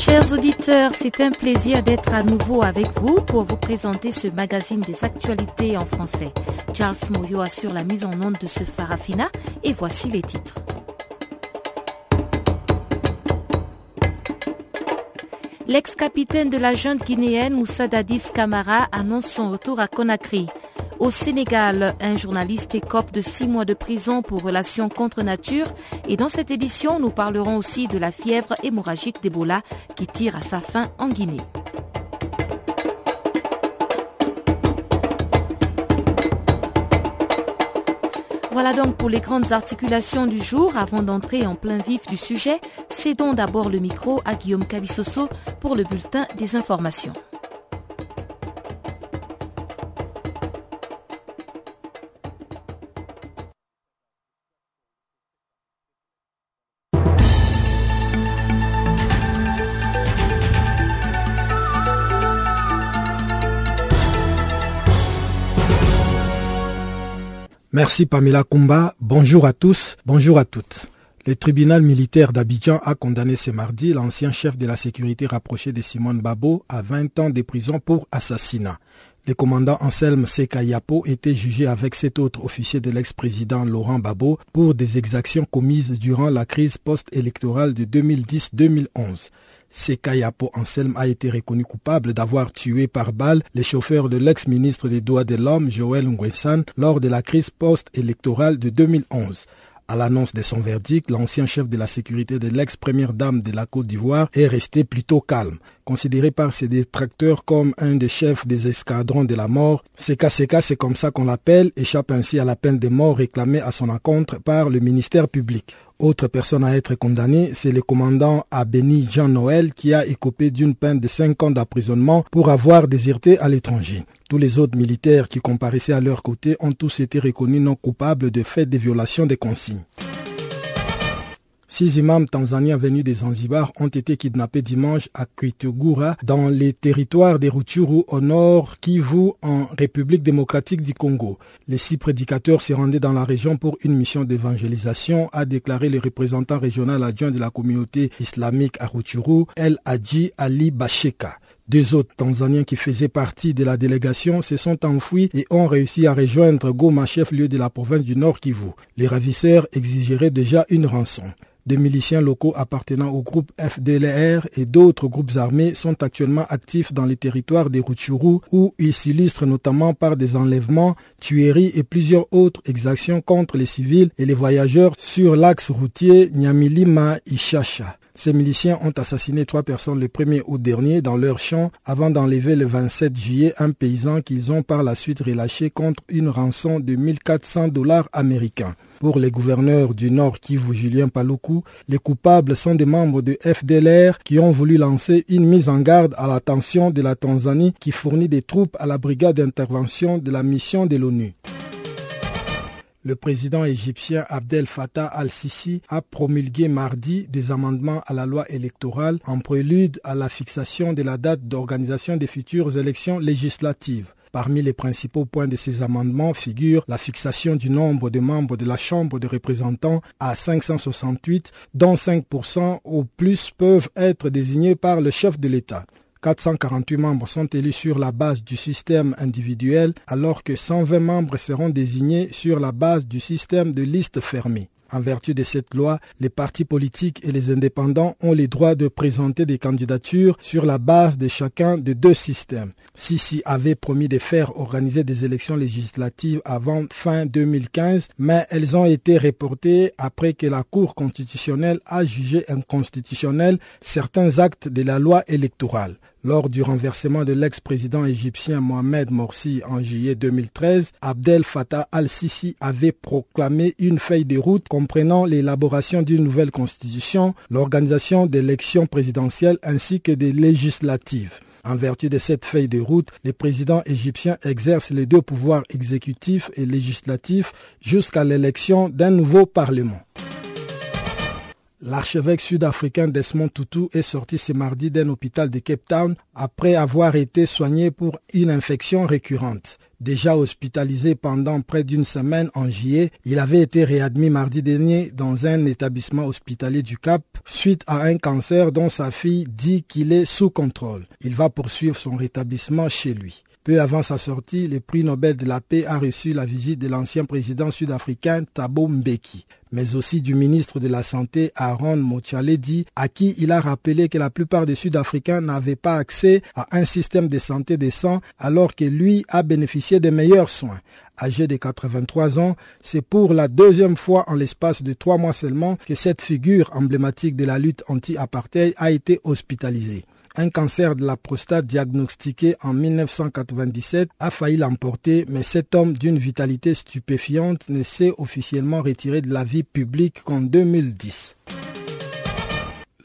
Chers auditeurs, c'est un plaisir d'être à nouveau avec vous pour vous présenter ce magazine des actualités en français. Charles Moyo assure la mise en onde de ce Farafina et voici les titres. L'ex-capitaine de la junte guinéenne Moussa Dadis Kamara annonce son retour à Conakry. Au Sénégal, un journaliste écope de six mois de prison pour relations contre nature. Et dans cette édition, nous parlerons aussi de la fièvre hémorragique d'Ebola qui tire à sa fin en Guinée. Voilà donc pour les grandes articulations du jour. Avant d'entrer en plein vif du sujet, cédons d'abord le micro à Guillaume Cabissoso pour le bulletin des informations. Merci Pamela Kumba. Bonjour à tous, bonjour à toutes. Le tribunal militaire d'Abidjan a condamné ce mardi l'ancien chef de la sécurité rapproché de Simone Babo à 20 ans de prison pour assassinat. Le commandant Anselme Sekayapo était jugé avec sept autres officiers de l'ex-président Laurent Babo pour des exactions commises durant la crise post-électorale de 2010-2011. Sekayapo Anselme a été reconnu coupable d'avoir tué par balle les chauffeurs de l'ex-ministre des Droits de l'Homme, Joël Nguessan, lors de la crise post-électorale de 2011. À l'annonce de son verdict, l'ancien chef de la sécurité de l'ex-première dame de la Côte d'Ivoire est resté plutôt calme. Considéré par ses détracteurs comme un des chefs des escadrons de la mort, Seka, c'est comme ça qu'on l'appelle, échappe ainsi à la peine de mort réclamée à son encontre par le ministère public. Autre personne à être condamnée, c'est le commandant Abeni Jean Noël qui a écopé d'une peine de 5 ans d'emprisonnement pour avoir déserté à l'étranger. Tous les autres militaires qui comparaissaient à leur côté ont tous été reconnus non coupables de faits de violation des consignes. Six imams tanzaniens venus des Zanzibar ont été kidnappés dimanche à Kitugura dans les territoires des Rutshuru au nord Kivu en République démocratique du Congo. Les six prédicateurs se rendaient dans la région pour une mission d'évangélisation, a déclaré le représentant régional adjoint de la communauté islamique à Rutshuru, El Hadji Ali Basheka. Deux autres Tanzaniens qui faisaient partie de la délégation se sont enfouis et ont réussi à rejoindre Goma, chef-lieu de la province du Nord Kivu. Les ravisseurs exigeraient déjà une rançon. Des miliciens locaux appartenant au groupe FDLR et d'autres groupes armés sont actuellement actifs dans les territoires des Rutshuru où ils s'illustrent notamment par des enlèvements, tueries et plusieurs autres exactions contre les civils et les voyageurs sur l'axe routier Nyamilima-Ishasha. Ces miliciens ont assassiné trois personnes le 1er août dernier dans leur champ avant d'enlever le 27 juillet un paysan qu'ils ont par la suite relâché contre une rançon de 1400 dollars américains. Pour les gouverneurs du Nord Kivu, Julien Paloukou, les coupables sont des membres de FDLR qui ont voulu lancer une mise en garde à l'attention de la Tanzanie qui fournit des troupes à la brigade d'intervention de la mission de l'ONU. Le président égyptien Abdel Fattah al-Sisi a promulgué mardi des amendements à la loi électorale en prélude à la fixation de la date d'organisation des futures élections législatives. Parmi les principaux points de ces amendements figure la fixation du nombre de membres de la Chambre des représentants à 568, dont 5% au plus peuvent être désignés par le chef de l'État. 448 membres sont élus sur la base du système individuel alors que 120 membres seront désignés sur la base du système de liste fermée. En vertu de cette loi, les partis politiques et les indépendants ont le droit de présenter des candidatures sur la base de chacun de deux systèmes. Sisi avait promis de faire organiser des élections législatives avant fin 2015, mais elles ont été reportées après que la Cour constitutionnelle a jugé inconstitutionnels certains actes de la loi électorale. Lors du renversement de l'ex-président égyptien Mohamed Morsi en juillet 2013, Abdel Fattah al-Sisi avait proclamé une feuille de route comprenant l'élaboration d'une nouvelle constitution, l'organisation d'élections présidentielles ainsi que des législatives. En vertu de cette feuille de route, les présidents égyptiens exercent les deux pouvoirs exécutifs et législatifs jusqu'à l'élection d'un nouveau parlement. L'archevêque sud-africain Desmond Tutu est sorti ce mardi d'un hôpital de Cape Town après avoir été soigné pour une infection récurrente. Déjà hospitalisé pendant près d'une semaine en juillet, il avait été réadmis mardi dernier dans un établissement hospitalier du Cap suite à un cancer dont sa fille dit qu'il est sous contrôle. Il va poursuivre son rétablissement chez lui. Peu avant sa sortie, le prix Nobel de la paix a reçu la visite de l'ancien président sud-africain Thabo Mbeki mais aussi du ministre de la Santé Aaron Mochaledi, à qui il a rappelé que la plupart des Sud-Africains n'avaient pas accès à un système de santé décent alors que lui a bénéficié des meilleurs soins. Âgé de 83 ans, c'est pour la deuxième fois en l'espace de trois mois seulement que cette figure emblématique de la lutte anti-apartheid a été hospitalisée. Un cancer de la prostate diagnostiqué en 1997 a failli l'emporter, mais cet homme d'une vitalité stupéfiante ne s'est officiellement retiré de la vie publique qu'en 2010.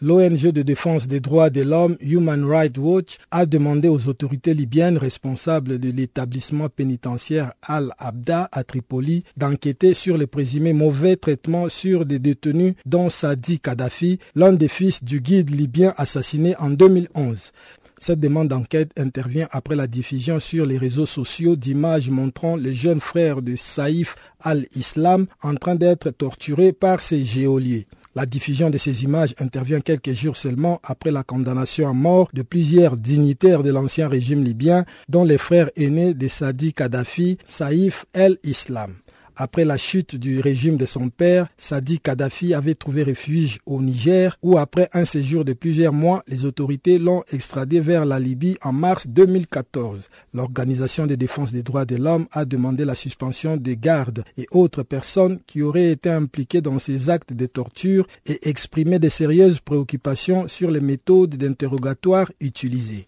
L'ONG de défense des droits de l'homme Human Rights Watch a demandé aux autorités libyennes responsables de l'établissement pénitentiaire Al-Abda à Tripoli d'enquêter sur les présumés mauvais traitements sur des détenus dont Sadi Kadhafi, l'un des fils du guide libyen assassiné en 2011. Cette demande d'enquête intervient après la diffusion sur les réseaux sociaux d'images montrant le jeune frère de Saïf al-Islam en train d'être torturé par ses géoliers. La diffusion de ces images intervient quelques jours seulement après la condamnation à mort de plusieurs dignitaires de l'ancien régime libyen, dont les frères aînés de Sadi Kadhafi, Saïf el-Islam. Après la chute du régime de son père, Sadi Kadhafi avait trouvé refuge au Niger où après un séjour de plusieurs mois, les autorités l'ont extradé vers la Libye en mars 2014. L'Organisation de défense des droits de l'homme a demandé la suspension des gardes et autres personnes qui auraient été impliquées dans ces actes de torture et exprimé de sérieuses préoccupations sur les méthodes d'interrogatoire utilisées.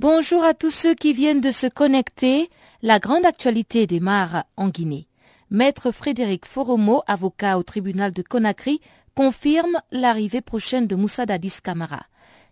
Bonjour à tous ceux qui viennent de se connecter. La grande actualité démarre en Guinée. Maître Frédéric Foromo, avocat au tribunal de Conakry, confirme l'arrivée prochaine de Moussa Dadis Camara.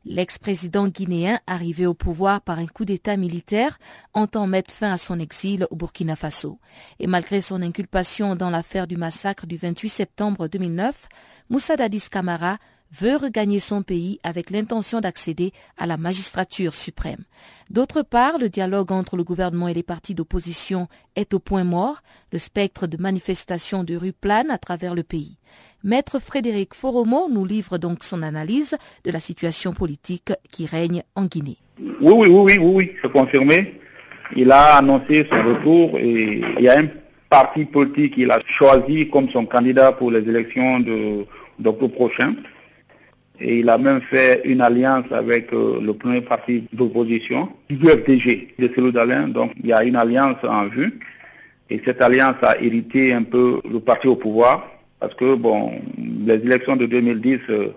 L'ex-président guinéen, arrivé au pouvoir par un coup d'État militaire, entend mettre fin à son exil au Burkina Faso. Et malgré son inculpation dans l'affaire du massacre du 28 septembre 2009, Moussa Dadis Camara veut regagner son pays avec l'intention d'accéder à la magistrature suprême. D'autre part, le dialogue entre le gouvernement et les partis d'opposition est au point mort, le spectre de manifestations de rue plane à travers le pays. Maître Frédéric Foromo nous livre donc son analyse de la situation politique qui règne en Guinée. Oui, oui, oui, oui, oui, c'est confirmé. Il a annoncé son retour et il y a un parti politique qu'il a choisi comme son candidat pour les élections d'octobre prochain. Et il a même fait une alliance avec euh, le premier parti d'opposition, l'UFDG de Célou Donc il y a une alliance en vue. Et cette alliance a hérité un peu le parti au pouvoir. Parce que, bon, les élections de 2010, euh,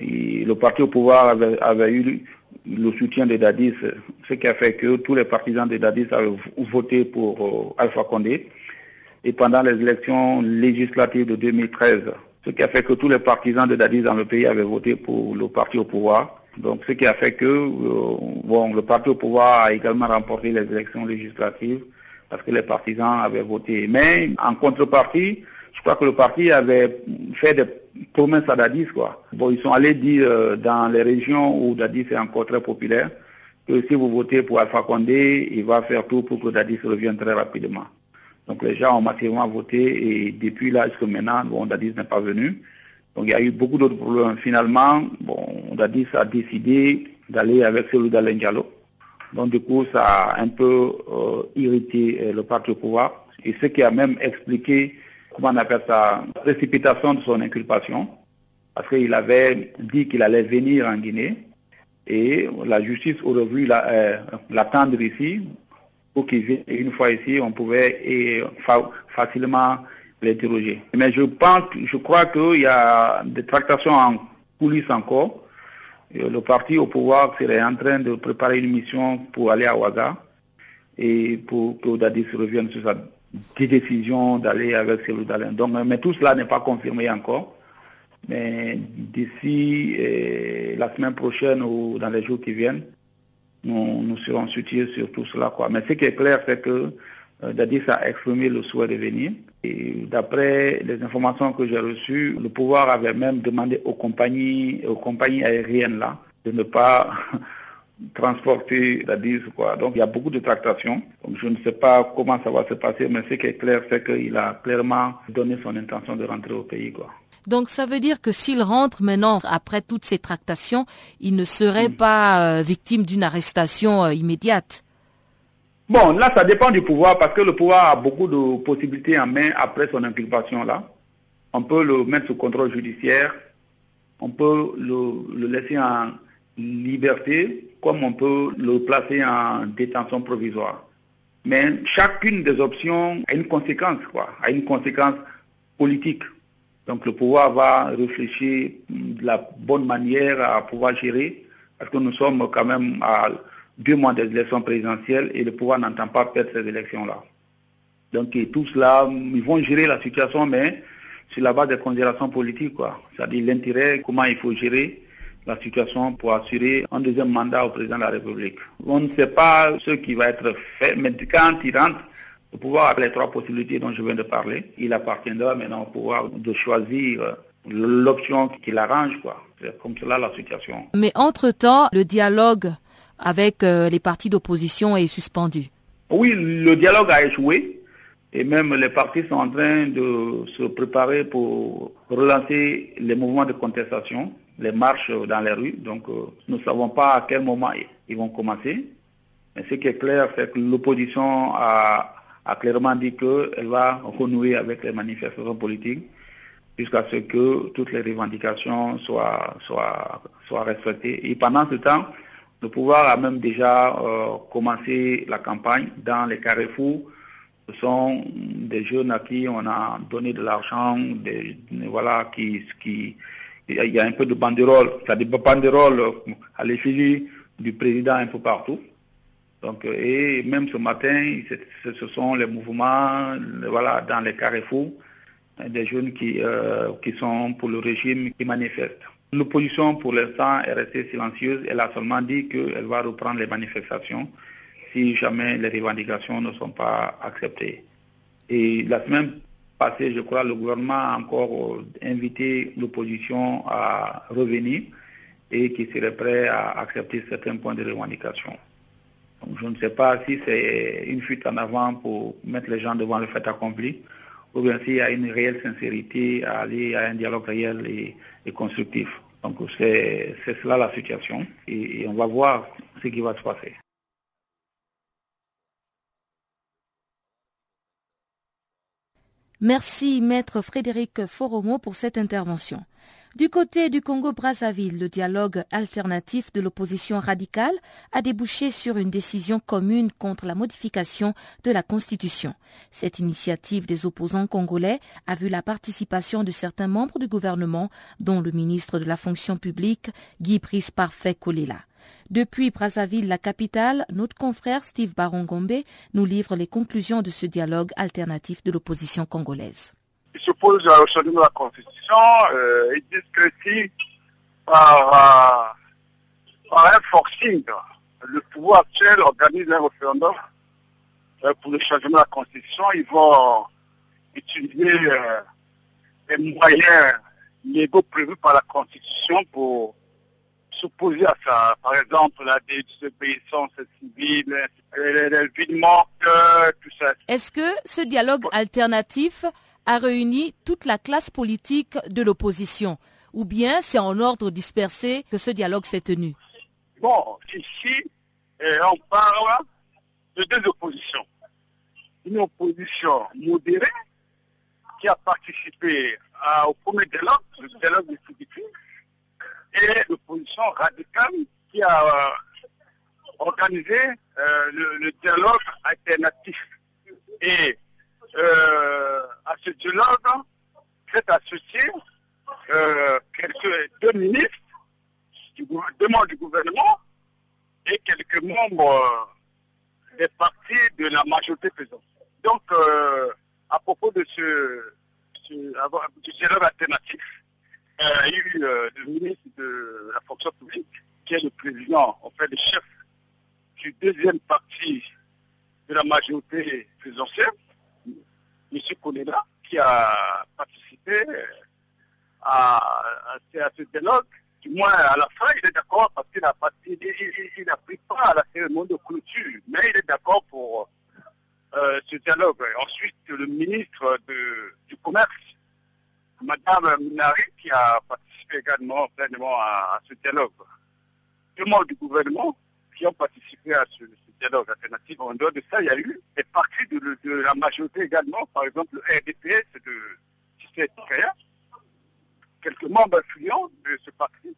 le parti au pouvoir avait, eu le soutien des Dadis, ce qui a fait que tous les partisans des Dadis avaient voté pour euh, Alpha Condé. Et pendant les élections législatives de 2013, ce qui a fait que tous les partisans de Dadis dans le pays avaient voté pour le parti au pouvoir. Donc ce qui a fait que euh, bon, le parti au pouvoir a également remporté les élections législatives parce que les partisans avaient voté. Mais en contrepartie, je crois que le parti avait fait des promesse à Dadis, quoi. Bon, ils sont allés dire euh, dans les régions où Dadis est encore très populaire que si vous votez pour Alpha Condé, il va faire tout pour que Dadis revienne très rapidement. Donc les gens ont massivement voté et depuis là jusqu'à maintenant, bon, Dadis n'est pas venu. Donc il y a eu beaucoup d'autres problèmes. Finalement, bon, Dadis a décidé d'aller avec celui d'Alain Diallo. Donc du coup, ça a un peu euh, irrité euh, le parti au pouvoir. Et ce qui a même expliqué, comment on appelle ça, la précipitation de son inculpation. Parce qu'il avait dit qu'il allait venir en Guinée. Et la justice aurait voulu euh, l'attendre ici pour qu'il vienne. une fois ici, on pouvait facilement l'interroger. Mais je pense, je crois qu'il y a des tractations en coulisses encore le parti au pouvoir serait en train de préparer une mission pour aller à Ouaga et pour que Dadis revienne sur sa décision d'aller avec celui d'Alain. Donc, mais tout cela n'est pas confirmé encore. Mais d'ici eh, la semaine prochaine ou dans les jours qui viennent, nous, nous serons soutiens sur tout cela. Quoi. Mais ce qui est clair, c'est que euh, Dadis a exprimé le souhait de venir. Et d'après les informations que j'ai reçues, le pouvoir avait même demandé aux compagnies, aux compagnies aériennes là de ne pas transporter Dadis. Quoi. Donc il y a beaucoup de tractations. Je ne sais pas comment ça va se passer, mais ce qui est clair, c'est qu'il a clairement donné son intention de rentrer au pays. Quoi. Donc ça veut dire que s'il rentre maintenant, après toutes ces tractations, il ne serait hmm. pas euh, victime d'une arrestation euh, immédiate Bon, là, ça dépend du pouvoir parce que le pouvoir a beaucoup de possibilités en main après son inculpation là. On peut le mettre sous contrôle judiciaire, on peut le, laisser en liberté, comme on peut le placer en détention provisoire. Mais chacune des options a une conséquence, quoi, a une conséquence politique. Donc le pouvoir va réfléchir de la bonne manière à pouvoir gérer, parce que nous sommes quand même à deux mois des élections présidentielles et le pouvoir n'entend pas perdre ces élections-là. Donc tout cela, ils vont gérer la situation, mais sur la base des considérations politiques, quoi. C'est-à-dire l'intérêt, comment il faut gérer la situation pour assurer un deuxième mandat au président de la République. On ne sait pas ce qui va être fait, mais quand il rentre, le pouvoir a les trois possibilités dont je viens de parler. Il appartiendra maintenant au pouvoir de choisir l'option qui l'arrange, quoi. C'est comme cela la situation. Mais entre-temps, le dialogue avec euh, les partis d'opposition est suspendu. Oui, le dialogue a échoué et même les partis sont en train de se préparer pour relancer les mouvements de contestation, les marches dans les rues. Donc euh, nous ne savons pas à quel moment ils vont commencer. Mais ce qui est clair, c'est que l'opposition a, clairement dit qu'elle va renouer avec les manifestations politiques jusqu'à ce que toutes les revendications soient, soient, soient respectées. Et pendant ce temps, le pouvoir a même déjà euh, commencé la campagne dans les carrefours. Ce sont des jeunes à qui on a donné de l'argent, voilà, qui, qui, il y a un peu de banderole, ça des banderoles à l'effigie du président un peu partout. Donc, et même ce matin, ce sont les mouvements, voilà, dans les carrefours, des jeunes qui, euh, qui sont pour le régime qui manifestent. L'opposition, pour l'instant, est restée silencieuse. Elle a seulement dit qu'elle va reprendre les manifestations si jamais les revendications ne sont pas acceptées. Et la semaine passée, je crois, le gouvernement a encore invité l'opposition à revenir et qui serait prêt à accepter certains points de revendication. Je ne sais pas si c'est une fuite en avant pour mettre les gens devant le fait accompli ou bien s'il y a une réelle sincérité à aller à un dialogue réel et constructif. Donc c'est cela la situation et, on va voir ce qui va se passer. Merci, maître Frédéric Foromo, pour cette intervention. Du côté du Congo-Brazzaville, le dialogue alternatif de l'opposition radicale a débouché sur une décision commune contre la modification de la Constitution. Cette initiative des opposants congolais a vu la participation de certains membres du gouvernement, dont le ministre de la fonction publique, Guy Brice Parfait. Depuis Brazzaville, la capitale, notre confrère Steve Barongombe nous livre les conclusions de ce dialogue alternatif de l'opposition congolaise ils s'opposent au changement de la Constitution. Euh, ils disent que si par, euh, un forcing, le pouvoir actuel organise un référendum euh, pour le changement de la Constitution, ils vont utiliser des moyens légaux prévus par la Constitution pour s'opposer à ça. Par exemple, la désobéissance civile, le vide tout ça. Est-ce que ce dialogue alternatif a réuni toute la classe politique de l'opposition ou bien c'est en ordre dispersé que ce dialogue s'est tenu Bon, ici, euh, on parle de deux oppositions. Une opposition modérée qui a participé au premier dialogue, le dialogue distributif, et l'opposition radicale qui a euh, organisé euh, le, dialogue alternatif. Et à ce dialogue, s'est associé quelques deux ministres, deux membres du gouvernement et quelques membres des partis de la majorité présente. Donc, euh, à propos de ce, dialogue alternatif, euh, il y a eu euh, le ministre de la fonction publique, qui est le président, en fait, le chef du deuxième parti de la majorité présidentielle, M. Koneda, qui a participé à ce dialogue du moins à la fin, il est d'accord parce qu'il n'a pris pas à la cérémonie de clôture, mais il est d'accord pour euh, ce dialogue. Ensuite, le ministre du Commerce, Madame Minari, qui a participé également pleinement à, ce dialogue. Deux membres du gouvernement qui ont participé à ce, dialogue alternatif. En dehors de ça, il y a eu des partis de, la majorité également, par exemple le RDPS de Tissé quelques membres influents de ce parti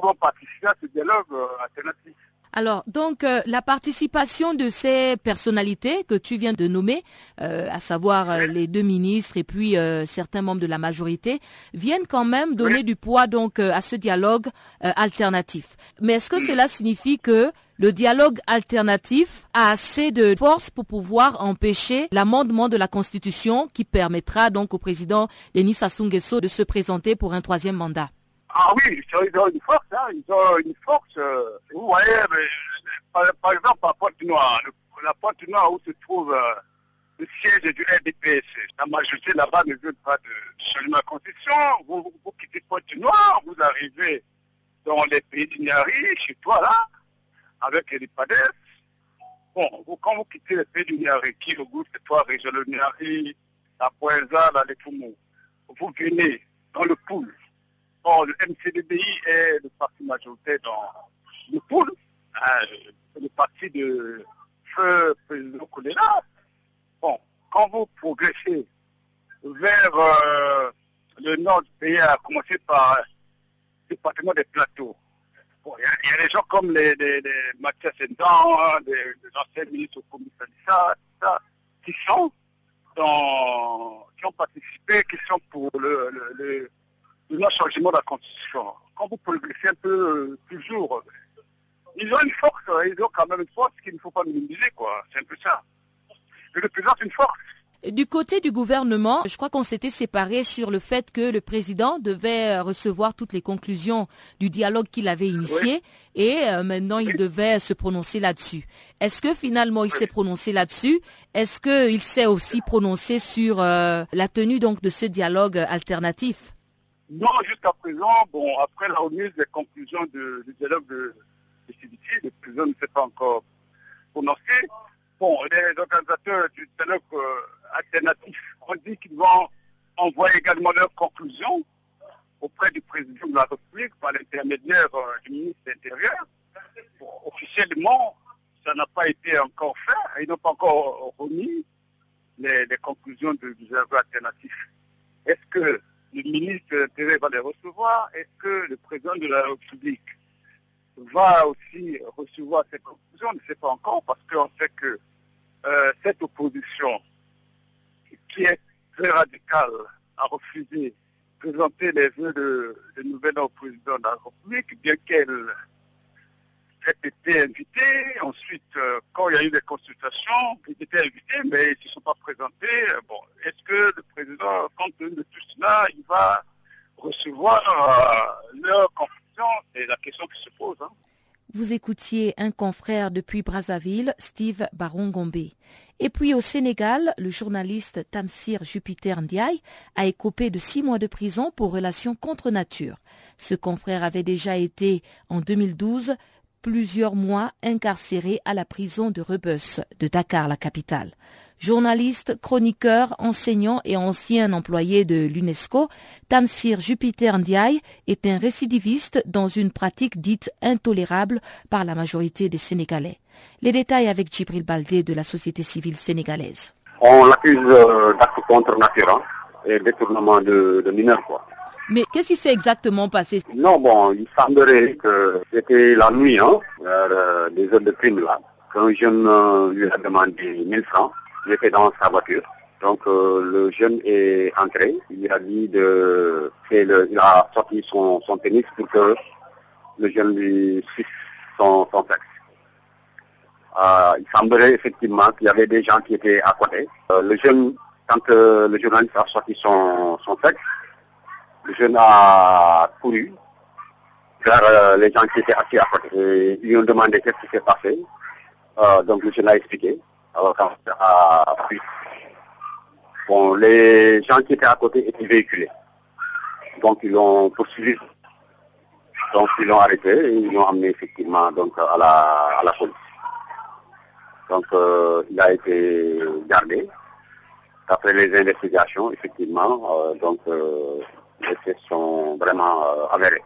vont participer à ce dialogue euh, alternatif. Alors, donc, euh, la participation de ces personnalités que tu viens de nommer, euh, à savoir les deux ministres et puis certains membres de la majorité, viennent quand même donner du poids donc à ce dialogue alternatif. Mais est-ce que cela signifie que le dialogue alternatif a assez de force pour pouvoir empêcher l'amendement de la Constitution qui permettra donc au président Denis Sassou de se présenter pour un troisième mandat ah oui, ils ont une force, hein, ils ont une force. Euh, vous voyez, par, exemple, à Pointe-Noire, la Pointe-Noire où se trouve euh, le siège du RDPS, la majorité là-bas ne veut pas de changement de constitution. Vous, quittez Pointe-Noire, vous arrivez dans les pays du Niari, chez toi là, avec les PADES. Bon, vous, quand vous quittez les pays du Niari, qui regroupe ces trois régions, le Niari, la Poenza, la Lefumo, vous venez dans le pool Bon, le MCDBI est le parti majoritaire dans le pool, hein, le parti de feu président Kolela. Bon, quand vous progressez vers euh, le nord du pays, à commencer par le département des plateaux, il y, a des gens comme les, les, Mathias Sendan, les, anciens ministres au commissariat, ça, qui sont dans, qui ont participé, qui sont pour le le changement de la Constitution. Quand vous progressez un peu euh, toujours, ils ont une force, hein, ils ont quand même une force qu'il ne faut pas minimiser, quoi. C'est un peu ça. Ils représentent une force. Du côté du gouvernement, je crois qu'on s'était séparé sur le fait que le président devait euh, recevoir toutes les conclusions du dialogue qu'il avait initié et euh, maintenant il devait se prononcer là-dessus. Est-ce que finalement il s'est prononcé là-dessus? Est-ce qu'il s'est aussi prononcé sur la tenue donc de ce dialogue alternatif? Non, jusqu'à présent, bon, après la remise des conclusions du dialogue de, de le président ne s'est pas encore prononcé. Bon, les organisateurs du dialogue euh, alternatif ont dit qu'ils vont envoyer également leurs conclusions auprès du président de la République par l'intermédiaire euh, du ministre de l'Intérieur. officiellement, ça n'a pas été encore fait. Ils n'ont pas encore remis les, conclusions du dialogue alternatif. Est-ce que le ministre va les recevoir? Est-ce que le président de la République va aussi recevoir ces conclusions? On ne sait pas encore parce qu'on sait que euh, cette opposition qui est très radicale a refusé de présenter les vœux de, de nouvel président de la République, bien qu'elle été invités. Ensuite, euh, quand il y a eu des consultations, ils étaient invités, mais ils ne se sont pas présentés. Euh, bon, est-ce que le président, compte tenu de tout cela, il va recevoir euh, leur conclusion C'est la question qui se pose. Hein. vous écoutiez un confrère depuis Brazzaville, Steve Barongombe. Et puis au Sénégal, le journaliste Tamsir Jupiter Ndiaye a écopé de six mois de prison pour relations contre nature. Ce confrère avait déjà été, en 2012, plusieurs mois incarcéré à la prison de Rebus de Dakar, la capitale. Journaliste, chroniqueur, enseignant et ancien employé de l'UNESCO, Tamsir Jupiter Ndiaye est un récidiviste dans une pratique dite intolérable par la majorité des Sénégalais. Les détails avec Djibril Baldé de la société civile sénégalaise. On l'accuse euh, d'actes contre nature et détournement de, de mineurs. Quoi. Mais qu'est-ce qui s'est exactement passé? Non, bon, il semblerait que c'était la nuit, hein, vers euh, des heures de crime là, qu'un jeune euh, lui a demandé 1000 francs il était dans sa voiture. Donc euh, le jeune est entré. Il a dit de, le, il a sorti son, son tennis pour que le jeune lui suisse son, son sexe. Euh, il semblerait effectivement qu'il y avait des gens qui étaient à côté. Euh, le jeune, quand le journaliste a sorti son, son sexe, le jeune a couru vers les gens qui étaient assis à côté. Ils lui ont demandé qu'est-ce qui s'est passé. donc le jeune a expliqué. Alors, quand bon, les gens qui étaient à côté étaient véhiculés. Donc, ils l'ont poursuivi. Donc, ils l'ont arrêté et ils l'ont amené effectivement donc, à, la, à la police. Donc, euh, il a été gardé. Après les investigations, effectivement, euh, donc, euh, les faits sont vraiment avérés.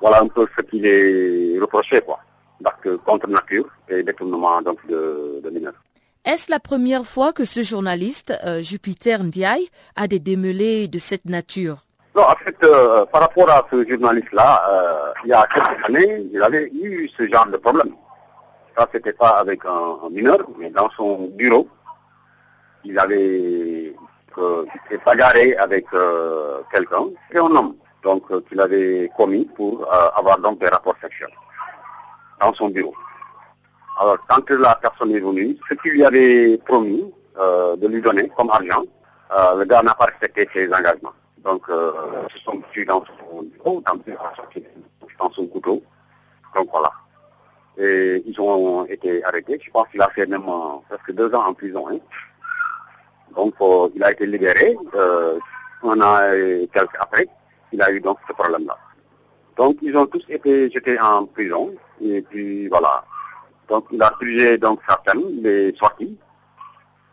Voilà un peu ce qu'il est reproché, quoi d'actes contre nature et détournement donc de, de mineurs. Est-ce la première fois que ce journaliste, Jupiter Ndiaye, a des démêlés de cette nature? Non, en fait, euh, par rapport à ce journaliste-là, euh, il y a quelques années, il avait eu ce genre de problème. Ça, c'était pas avec un, mineur, mais dans son bureau, il avait euh, bagarré avec quelqu'un, c'est un homme, donc qu'il avait commis pour avoir donc des rapports sexuels dans son bureau. Alors, quand la personne est venue, ce qu'il lui avait promis euh, de lui donner comme argent, euh, le gars n'a pas respecté ses engagements. Donc, euh, ils se sont tués dans son bureau, dans, dans son couteau. Donc, voilà. Et ils ont été arrêtés. Je pense qu'il a fait même presque deux ans en prison. Hein. Donc, il a été libéré. un an et quelques après, il a eu donc ce problème-là. Donc, ils ont tous été jetés en prison. Et puis, voilà. Donc, il a jugé donc sa peine, il est sorti.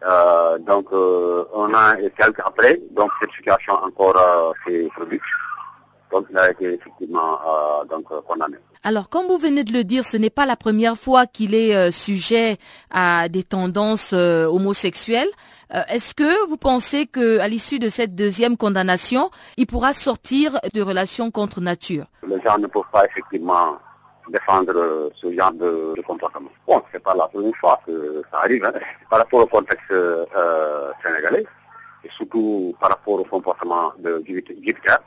Euh, donc, euh, un an et quelques après, donc cette situation encore euh, s'est produite. Donc, il a été effectivement donc, condamné. Alors, comme vous venez de le dire, ce n'est pas la première fois qu'il est sujet à des tendances homosexuelles. Est-ce que vous pensez qu'à l'issue de cette deuxième condamnation, il pourra sortir de relations contre nature? Les gens ne peuvent pas effectivement défendre ce genre de, de comportement. Bon, c'est pas la première fois que ça arrive, hein. par rapport au contexte euh, sénégalais, et surtout par rapport au comportement de Jupiter.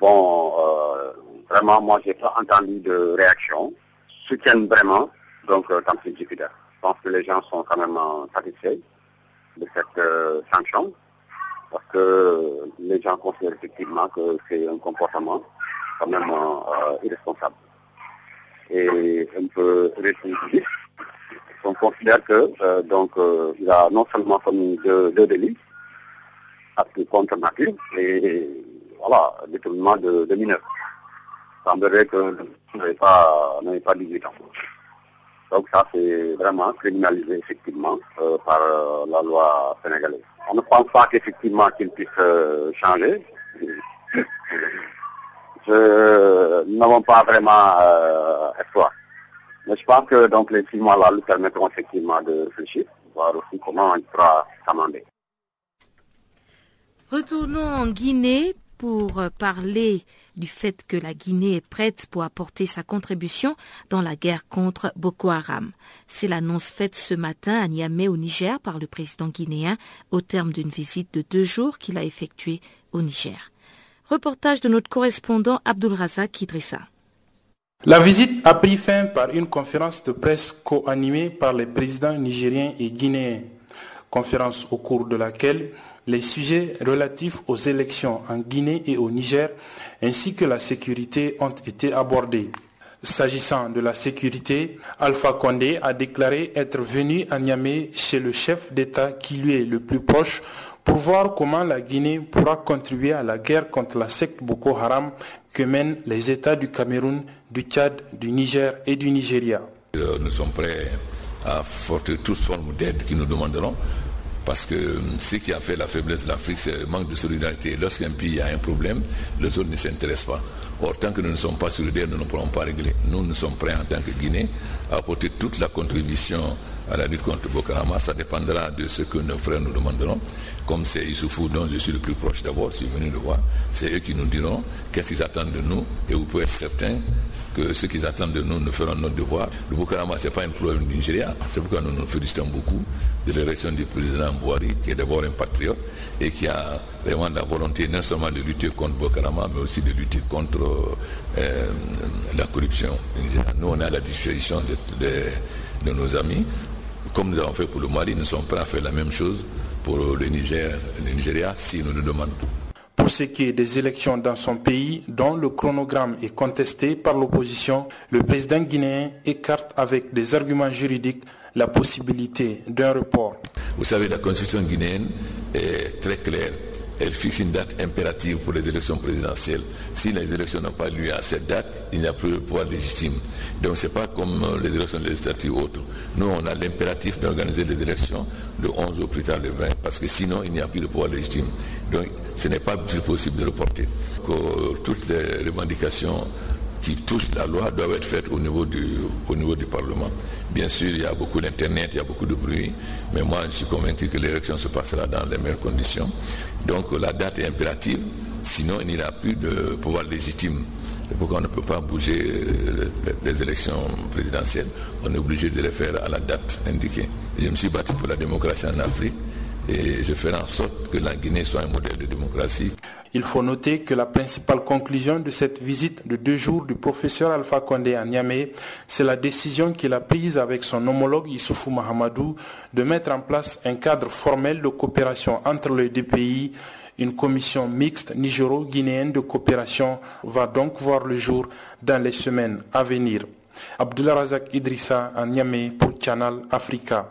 Bon, euh, vraiment, moi, j'ai pas entendu de réaction. Soutiennent vraiment, donc, euh, Tamsi Jupiter. Je pense que les gens sont quand même satisfaits de cette euh, sanction, parce que les gens considèrent effectivement que c'est un comportement quand même euh, irresponsable et un peu récidiviste. On considère que euh, donc euh, il a non seulement commis deux, deux délits, actes contre nature et voilà, détournement de, de mineurs. Il semblerait que n'avait pas, pas 18 ans. Donc ça c'est vraiment criminalisé effectivement euh, par euh, la loi sénégalaise. On ne pense pas qu'effectivement qu'il puisse euh, changer. Je n'avons pas vraiment espoir. Mais je pense que donc les six mois-là lui permettront effectivement de réfléchir, voir aussi comment il pourra s'amender. Retournons en Guinée pour parler du fait que la Guinée est prête pour apporter sa contribution dans la guerre contre Boko Haram. C'est l'annonce faite ce matin à Niamey au Niger par le président guinéen au terme d'une visite de deux jours qu'il a effectuée au Niger. Reportage de notre correspondant Abdul Razak Idrissa. La visite a pris fin par une conférence de presse co-animée par les présidents nigériens et guinéens. Conférence au cours de laquelle les sujets relatifs aux élections en Guinée et au Niger ainsi que la sécurité ont été abordés. S'agissant de la sécurité, Alpha Condé a déclaré être venu à Niamey chez le chef d'État qui lui est le plus proche pour voir comment la Guinée pourra contribuer à la guerre contre la secte Boko Haram que mènent les États du Cameroun, du Tchad, du Niger et du Nigeria. Euh, nous sommes prêts à porter toute forme d'aide que nous demanderons parce que euh, ce qui a fait la faiblesse de l'Afrique, c'est le manque de solidarité. Lorsqu'un pays a un problème, les autres ne s'intéressent pas. Or, tant que nous ne sommes pas solidaires, nous ne pourrons pas régler. Nous, nous sommes prêts en tant que Guinée à apporter toute la contribution à la lutte contre Boko Haram. Ça dépendra de ce que nos frères nous demanderont. Comme c'est Issoufou dont je suis le plus proche d'abord, si vous venez le voir, c'est eux qui nous diront qu'est-ce qu'ils attendent de nous. Et vous pouvez être certain que ce qu'ils attendent de nous, nous ferons notre devoir. Le Boko Haram, ce n'est pas un problème du Nigeria. C'est pourquoi nous nous félicitons beaucoup de l'élection du président Bouhari, qui est d'abord un patriote et qui a vraiment la volonté non seulement de lutter contre Boko Haram, mais aussi de lutter contre euh, la corruption. Nous, on est à la disposition de nos amis comme nous avons fait pour le Mali, nous sommes prêts à faire la même chose pour le Niger, le Nigeria, si nous le demandons. Pour ce qui est des élections dans son pays, dont le chronogramme est contesté par l'opposition, le président guinéen écarte avec des arguments juridiques la possibilité d'un report. Vous savez, la constitution guinéenne est très claire elle fixe une date impérative pour les élections présidentielles. Si les élections n'ont pas lieu à cette date, il n'y a plus de pouvoir légitime. Donc ce n'est pas comme les élections législatives ou autres. Nous, on a l'impératif d'organiser les élections le 11 ou plus tard le 20, parce que sinon, il n'y a plus de pouvoir légitime. Ce n'est pas possible de reporter. toutes les revendications qui touchent la loi doivent être faites au niveau du, Parlement. Bien sûr, il y a beaucoup d'Internet, il y a beaucoup de bruit, mais moi, je suis convaincu que l'élection se passera dans les meilleures conditions. Donc la date est impérative, sinon il n'y aura plus de pouvoir légitime. Pourquoi on ne peut pas bouger euh, les élections présidentielles. On est obligé de les faire à la date indiquée. Je me suis battu pour la démocratie en Afrique et je ferai en sorte que la Guinée soit un modèle de démocratie. Il faut noter que la principale conclusion de cette visite de deux jours du professeur Alpha Condé à Niamey, c'est la décision qu'il a prise avec son homologue Issoufou Mahamadou de mettre en place un cadre formel de coopération entre les deux pays. Une commission mixte nigéro-guinéenne de coopération va donc voir le jour dans les semaines à venir. Abdullah Razak Idrissa à Niamey pour Canal Africa.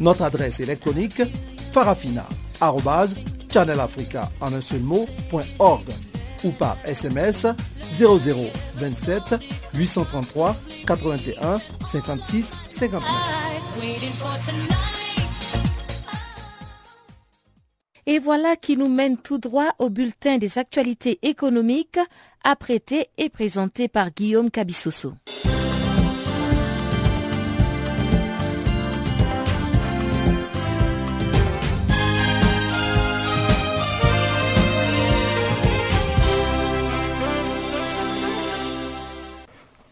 Notre adresse électronique farafina.channelafrica en un seul ou par SMS 0027 833 81 56 59. Et voilà qui nous mène tout droit au bulletin des actualités économiques, apprêté et présenté par Guillaume Cabissoso.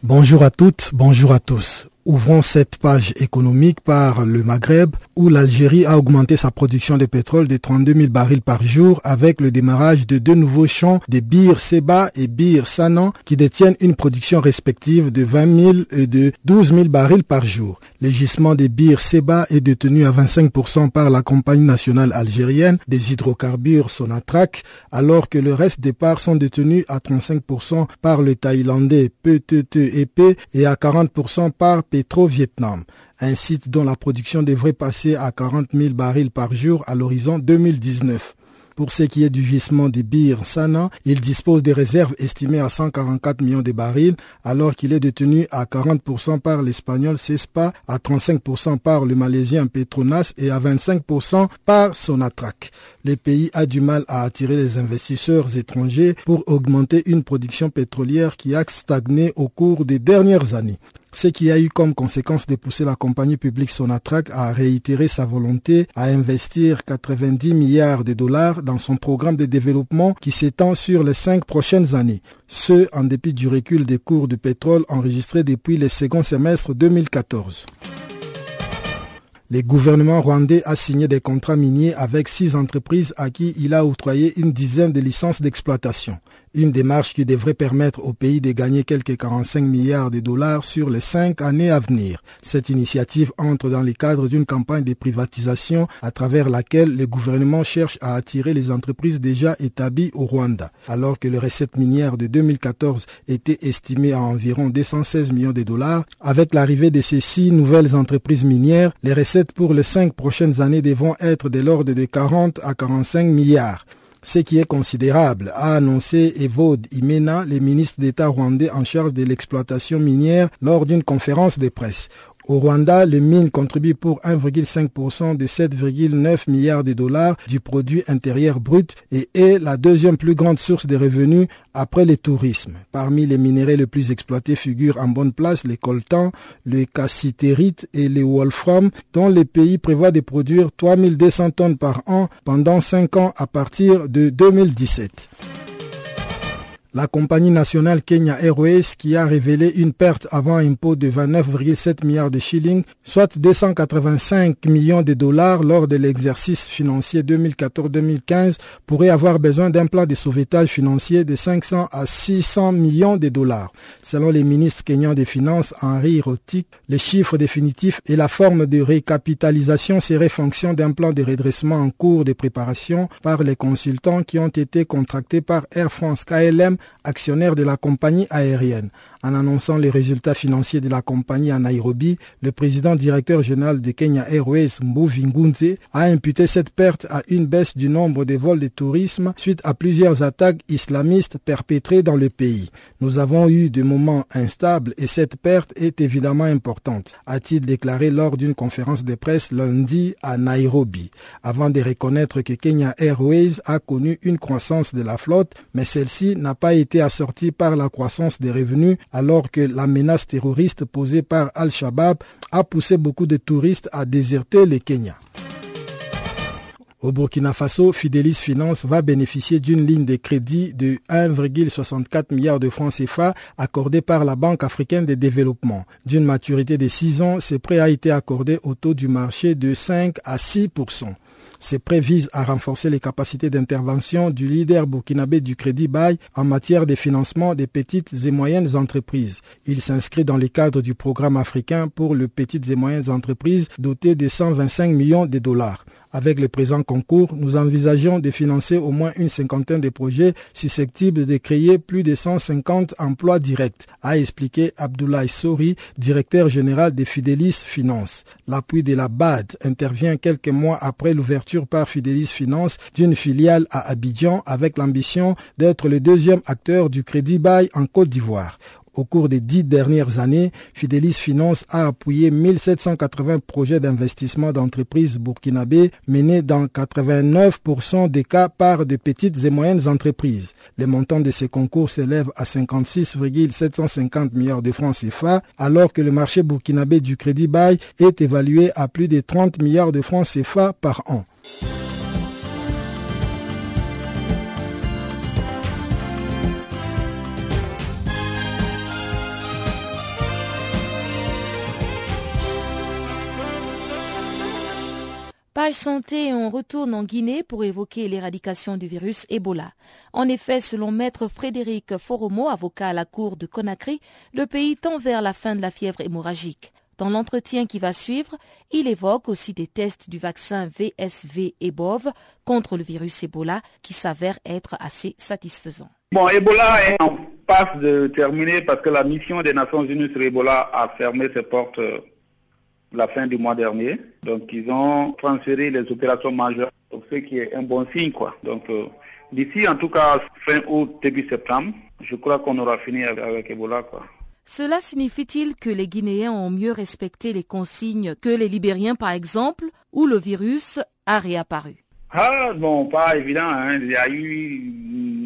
Bonjour à toutes, bonjour à tous. Ouvrons cette page économique par le Maghreb où l'Algérie a augmenté sa production de pétrole de 32 000 barils par jour avec le démarrage de deux nouveaux champs des Bir Seba et Bir Sanan qui détiennent une production respective de 20 000 et de 12 000 barils par jour. Le gisement des Bir Seba est détenu à 25% par la compagnie nationale algérienne des hydrocarbures Sonatrach alors que le reste des parts sont détenues à 35% par le thaïlandais PTTEP et à 40% par Petro-Vietnam un site dont la production devrait passer à 40 000 barils par jour à l'horizon 2019. Pour ce qui est du gisement des Bir Sana, il dispose des réserves estimées à 144 millions de barils, alors qu'il est détenu à 40% par l'espagnol CESPA, à 35% par le malaisien Petronas et à 25% par Sonatrach. Le pays a du mal à attirer les investisseurs étrangers pour augmenter une production pétrolière qui a stagné au cours des dernières années. Ce qui a eu comme conséquence de pousser la compagnie publique Sonatrach à réitérer sa volonté à investir 90 milliards de dollars dans son programme de développement qui s'étend sur les cinq prochaines années. Ce, en dépit du recul des cours du pétrole enregistré depuis le second semestre 2014. Le gouvernement rwandais a signé des contrats miniers avec six entreprises à qui il a octroyé une dizaine de licences d'exploitation. Une démarche qui devrait permettre au pays de gagner quelques 45 milliards de dollars sur les cinq années à venir. Cette initiative entre dans le cadre d'une campagne de privatisation à travers laquelle le gouvernement cherche à attirer les entreprises déjà établies au Rwanda. Alors que les recettes minières de 2014 étaient estimées à environ 216 millions de dollars, avec l'arrivée de ces six nouvelles entreprises minières, les recettes pour les cinq prochaines années devront être de l'ordre de 40 à 45 milliards ce qui est considérable, a annoncé Evode Imena, le ministre d'État rwandais en charge de l'exploitation minière, lors d'une conférence de presse. Au Rwanda, les mines contribuent pour 1,5% de 7,9 milliards de dollars du produit intérieur brut et est la deuxième plus grande source de revenus après le tourisme. Parmi les minéraux les plus exploités figurent en bonne place les coltans, le cassitérite et les wolfram, dont les pays prévoient de produire 3200 tonnes par an pendant 5 ans à partir de 2017 la compagnie nationale Kenya Airways qui a révélé une perte avant impôt de 29,7 milliards de shillings, soit 285 millions de dollars lors de l'exercice financier 2014-2015, pourrait avoir besoin d'un plan de sauvetage financier de 500 à 600 millions de dollars. Selon les ministres kenyans des Finances Henri Rotik, les chiffres définitifs et la forme de récapitalisation seraient fonction d'un plan de redressement en cours de préparation par les consultants qui ont été contractés par Air France KLM actionnaire de la compagnie aérienne. En annonçant les résultats financiers de la compagnie à Nairobi, le président directeur général de Kenya Airways, Mbuvi Ngunze, a imputé cette perte à une baisse du nombre de vols de tourisme suite à plusieurs attaques islamistes perpétrées dans le pays. Nous avons eu des moments instables et cette perte est évidemment importante, a-t-il déclaré lors d'une conférence de presse lundi à Nairobi, avant de reconnaître que Kenya Airways a connu une croissance de la flotte, mais celle-ci n'a pas été assortie par la croissance des revenus alors que la menace terroriste posée par Al-Shabaab a poussé beaucoup de touristes à déserter le Kenya. Au Burkina Faso, Fidelis Finance va bénéficier d'une ligne de crédit de 1,64 milliard de francs CFA accordée par la Banque africaine de développement. D'une maturité de 6 ans, ce prêt a été accordé au taux du marché de 5 à 6 ces prêts visent à renforcer les capacités d'intervention du leader burkinabé du crédit bail en matière de financement des petites et moyennes entreprises. Il s'inscrit dans le cadre du programme africain pour les petites et moyennes entreprises doté de 125 millions de dollars. Avec le présent concours, nous envisageons de financer au moins une cinquantaine de projets susceptibles de créer plus de 150 emplois directs, a expliqué Abdoulaye Sori, directeur général de Fidelis Finance. L'appui de la BAD intervient quelques mois après l'ouverture par Fidelis Finance d'une filiale à Abidjan avec l'ambition d'être le deuxième acteur du crédit bail en Côte d'Ivoire. Au cours des dix dernières années, Fidelis Finance a appuyé 1780 projets d'investissement d'entreprises burkinabés menés dans 89% des cas par de petites et moyennes entreprises. Le montant de ces concours s'élève à 56,750 milliards de francs CFA, alors que le marché burkinabé du crédit bail est évalué à plus de 30 milliards de francs CFA par an. Santé, on retourne en Guinée pour évoquer l'éradication du virus Ebola. En effet, selon maître Frédéric Foromo, avocat à la cour de Conakry, le pays tend vers la fin de la fièvre hémorragique. Dans l'entretien qui va suivre, il évoque aussi des tests du vaccin VSV EBOV contre le virus Ebola qui s'avèrent être assez satisfaisants. Bon, Ebola est en passe de terminer parce que la mission des Nations Unies sur Ebola a fermé ses portes euh, la fin du mois dernier. Donc ils ont transféré les opérations majeures, ce qui est un bon signe. quoi. Donc euh, d'ici en tout cas fin août, début septembre, je crois qu'on aura fini avec, Ebola. quoi. Cela signifie-t-il que les Guinéens ont mieux respecté les consignes que les Libériens par exemple, où le virus a réapparu? Ah bon, pas évident. Hein. Il y a eu,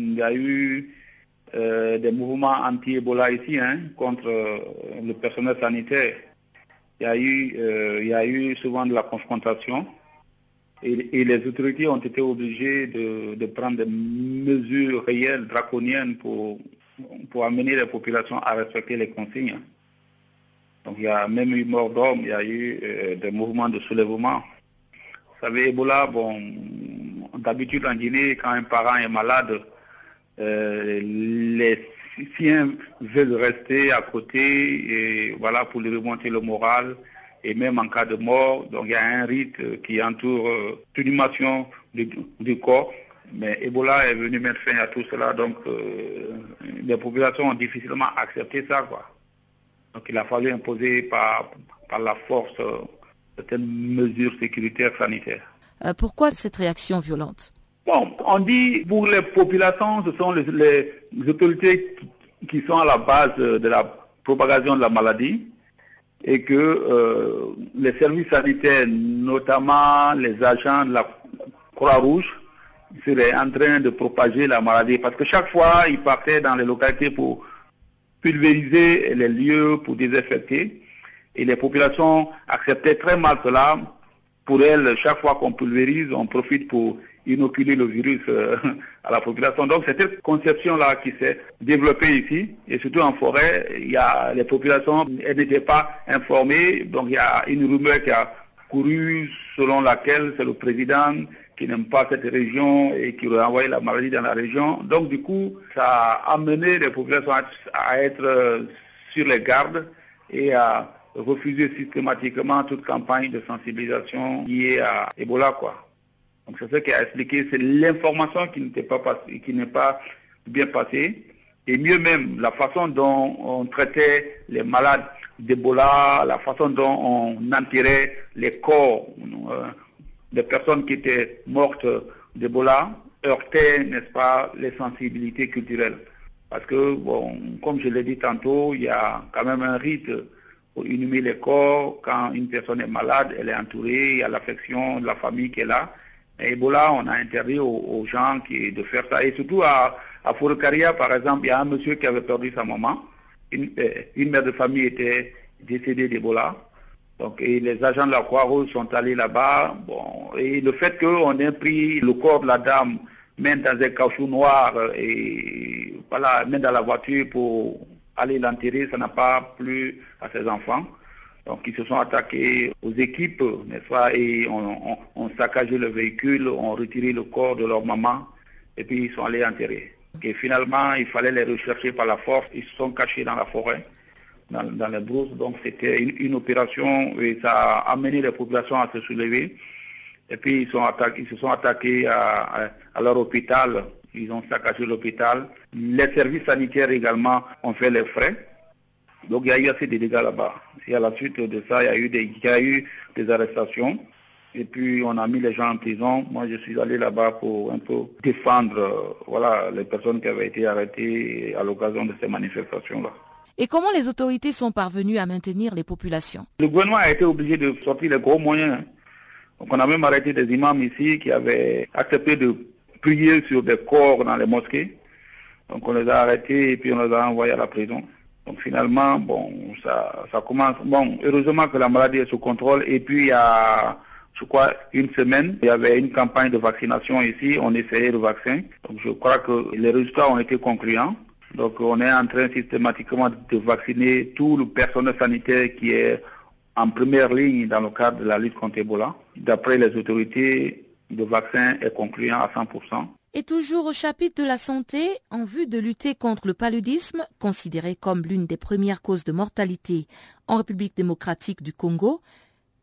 il y a eu des mouvements anti-Ebola ici hein, contre le personnel sanitaire. Il y, a eu, il y a eu souvent de la confrontation et, les autorités ont été obligées de, prendre des mesures réelles, draconiennes pour, pour amener les populations à respecter les consignes. Donc il y a même eu mort d'hommes, il y a eu euh, des mouvements de soulèvement. Vous savez, Ebola, bon, d'habitude en Guinée, quand un parent est malade, euh, les siens veulent rester à côté et voilà pour lui remonter le moral et même en cas de mort. Donc il y a un rite qui entoure euh, l'inhumation du, corps. Mais Ebola est venu mettre fin à tout cela, donc euh, les populations ont difficilement accepté ça. Quoi. Donc il a fallu imposer par, par la force euh, certaines mesures sécuritaires sanitaires. pourquoi cette réaction violente? Bon, on dit pour les populations, ce sont les, autorités qui sont à la base de la propagation de la maladie et que euh, les services sanitaires, notamment les agents de la Croix-Rouge, seraient en train de propager la maladie. Parce que chaque fois, ils partaient dans les localités pour pulvériser les lieux, pour désinfecter. Et les populations acceptaient très mal cela. Pour elles, chaque fois qu'on pulvérise, on profite pour inoculer le virus euh, à la population. Donc c'est cette conception-là qui s'est développée ici, et surtout en forêt, il y a les populations, n'étaient pas informées, donc il y a une rumeur qui a couru selon laquelle c'est le président qui n'aime pas cette région et qui envoyé la maladie dans la région. Donc du coup, ça a amené les populations à être euh, sur les gardes et à refuser systématiquement toute campagne de sensibilisation liée à Ebola, quoi. Donc c'est ce qui a expliqué, c'est l'information qui n'était pas n'est pas bien passée. Et mieux même, la façon dont on traitait les malades d'Ebola, la façon dont on enterrait les corps euh, des personnes qui étaient mortes d'Ebola heurtait, n'est-ce pas, les sensibilités culturelles. Parce que, bon, comme je l'ai dit tantôt, il y a quand même un rite pour inhumer les corps. Quand une personne est malade, elle est entourée, il y a l'affection de la famille qui est là. Ebola, on a interdit aux, gens qui, de faire ça. Et surtout à, à par exemple, il y a un monsieur qui avait perdu sa maman. Une, euh, mère de famille était décédée d'Ebola. Donc, et les agents de la Croix-Rouge sont allés là-bas. Bon, et le fait qu'on ait pris le corps de la dame, même dans un caoutchouc noir, et voilà, même dans la voiture pour aller l'enterrer, ça n'a pas plu à ses enfants. Donc ils se sont attaqués aux équipes, n'est-ce pas, et ont on, saccagé le véhicule, ont retiré le corps de leur maman, et puis ils sont allés enterrer. Et finalement, il fallait les rechercher par la force, ils se sont cachés dans la forêt, dans, les brousses, donc c'était une, opération, et ça a amené les populations à se soulever. Et puis ils, sont ils se sont attaqués à leur hôpital, ils ont saccagé l'hôpital. Les services sanitaires également ont fait les frais. Donc il y a eu assez de dégâts là-bas. Et à la suite de ça, il y a eu des, il y a eu des arrestations. Et puis on a mis les gens en prison. Moi, je suis allé là-bas pour un peu défendre euh, voilà, les personnes qui avaient été arrêtées à l'occasion de ces manifestations-là. Et comment les autorités sont parvenues à maintenir les populations? Le gouvernement a été obligé de sortir les gros moyens. Donc on a même arrêté des imams ici qui avaient accepté de prier sur des corps dans les mosquées. Donc on les a arrêtés et puis on les a envoyés à la prison. Donc finalement, bon, ça, ça commence. Bon, heureusement que la maladie est sous contrôle. Et puis il y a, je crois, une semaine, il y avait une campagne de vaccination ici. On essayait le vaccin. Donc je crois que les résultats ont été concluants. Donc on est en train systématiquement de vacciner tout le personnel sanitaire qui est en première ligne dans le cadre de la lutte contre Ebola. D'après les autorités, le vaccin est concluant à 100%. Et toujours au chapitre de la santé, en vue de lutter contre le paludisme, considéré comme l'une des premières causes de mortalité en République démocratique du Congo,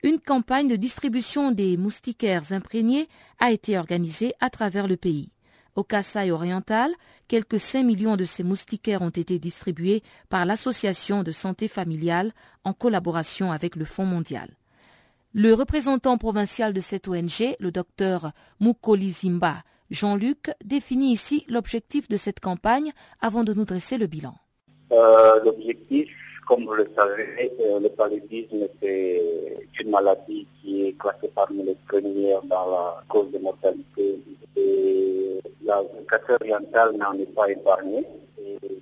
une campagne de distribution des moustiquaires imprégnés a été organisée à travers le pays. Au Kassai oriental, quelques 5 millions de ces moustiquaires ont été distribués par l'Association de santé familiale en collaboration avec le Fonds mondial. Le représentant provincial de cette ONG, le docteur Mukoli Zimba, Jean-Luc définit ici l'objectif de cette campagne avant de nous dresser le bilan. Euh, l'objectif, comme vous le savez, euh, le paludisme, c'est une maladie qui est classée parmi les premières dans la cause de mortalité. La orientale n'en est pas épargnée.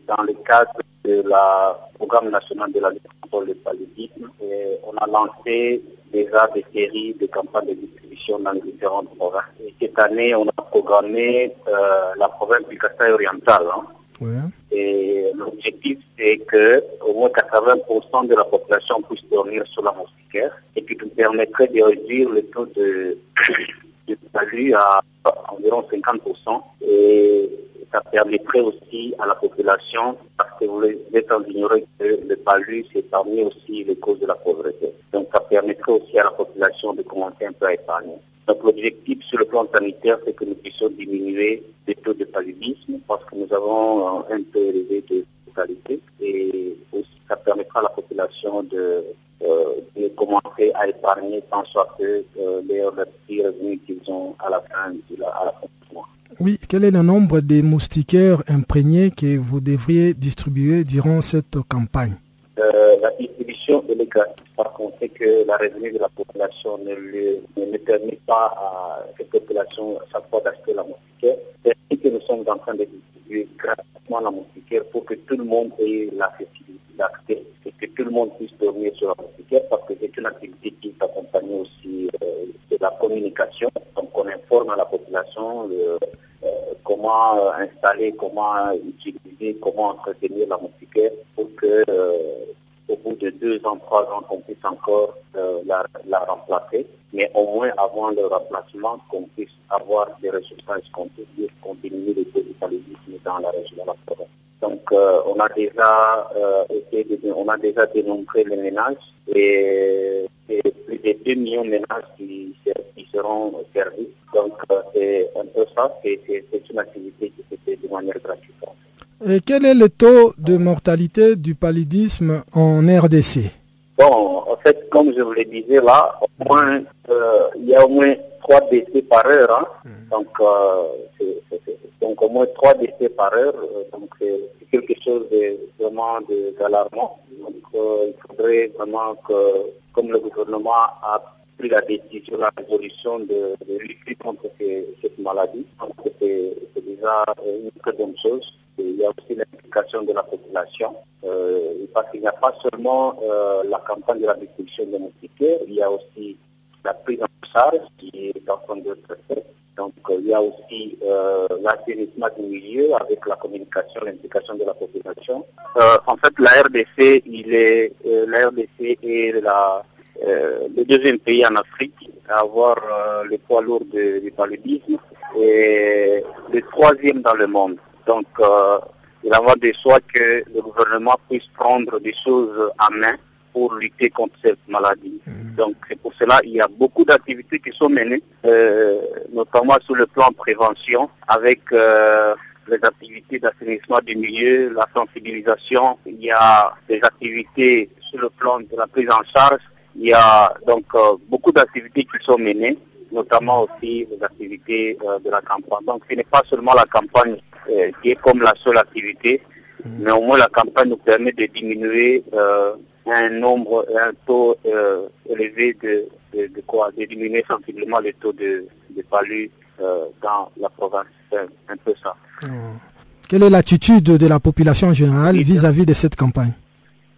dans le cadre de la programme national de la lutte contre le paludisme. Et on a lancé déjà des séries de campagnes de dans les différentes provinces. Et cette année, on a programmé euh, la province du Kassai oriental. Hein. Et l'objectif, c'est que au moins 80% de la population puisse dormir sur la moustiquaire et qui nous permettrait de réduire le taux de, de à environ 50%. Et ça permettrait aussi à la population, parce que vous êtes en ignorer que le palu, c'est parmi aussi les causes de la pauvreté. Donc ça permettrait aussi à la population de commencer un peu à épargner. Donc l'objectif sur le plan sanitaire, c'est que nous puissions diminuer les taux de paludisme parce que nous avons un peu élevé de mortalité et ça permettra à la population de, euh, commencer à épargner sans soit que les petits revenus qu'ils ont à la fin, de du mois. Oui, quel est le nombre de moustiquaires imprégnés que vous devriez distribuer durant cette campagne? Euh, la distribution est gratuite parce qu'on sait que la revenu de la population ne, ne, permet pas à cette population à chaque fois d'acheter la moustiquaire. C'est ainsi que nous sommes en train de distribuer gratuitement la moustiquaire pour que tout le monde ait l'accès et que tout le monde puisse dormir sur la moustiquaire parce que c'est une activité qui s'accompagne aussi euh, de la communication. Donc on informe la population euh, comment euh, installer, comment utiliser, comment entretenir la moustiquaire pour que au bout de deux ans, trois ans, qu'on puisse encore la, la, remplacer, mais au moins avant le remplacement, qu'on puisse avoir des résultats escomptés pour diminuer les taux de dans la région de la province. Donc, on a déjà été, on a déjà dénombré les ménages et, plus de 2 millions de ménages qui, qui seront servis. Donc, c'est un peu ça, c'est une activité qui se fait de manière gratuite. Et quel est le taux de mortalité du paludisme en RDC Bon, en fait, comme je vous le disais là, au moins, euh, il y a au moins 3 décès par heure. Hein. Hmm. Donc, euh, donc, au moins 3 décès par heure. Euh, donc, c'est quelque chose de vraiment d'alarmant. Donc, il faudrait vraiment que, comme le gouvernement a pris la décision, la résolution de, lutter contre cette maladie, c'est déjà une très bonne chose il y a aussi l'implication de la population. Euh, parce qu'il n'y a pas seulement euh, la campagne de la distribution des moustiquaires, il y a aussi la prise en charge qui est en train de se Donc euh, il y a aussi l'assainissement du milieu avec la communication, l'implication de la population. en fait, la RDC, il est la RDC est la, le deuxième pays en Afrique à avoir le poids lourd du paludisme et le troisième dans le monde. Donc, euh, il va de soi que le gouvernement puisse prendre des choses en main pour lutter contre cette maladie. Mhm. Donc, c'est pour cela qu'il y a beaucoup d'activités qui sont menées, euh, notamment sur le plan prévention, avec euh, les activités d'assainissement du milieu, la sensibilisation. Il y a des activités sur le plan de la prise en charge. Il y a donc beaucoup d'activités qui sont menées, notamment aussi les activités de la campagne. Donc, ce n'est pas seulement la campagne euh, qui est comme la seule activité. Mm. Mais au moins la campagne nous permet de diminuer euh, un nombre, un taux euh, élevé de, de, quoi, de diminuer sensiblement le taux de, de palud dans la province. C'est un peu ça. Mm. Quelle est l'attitude de la population générale vis-à-vis de cette campagne?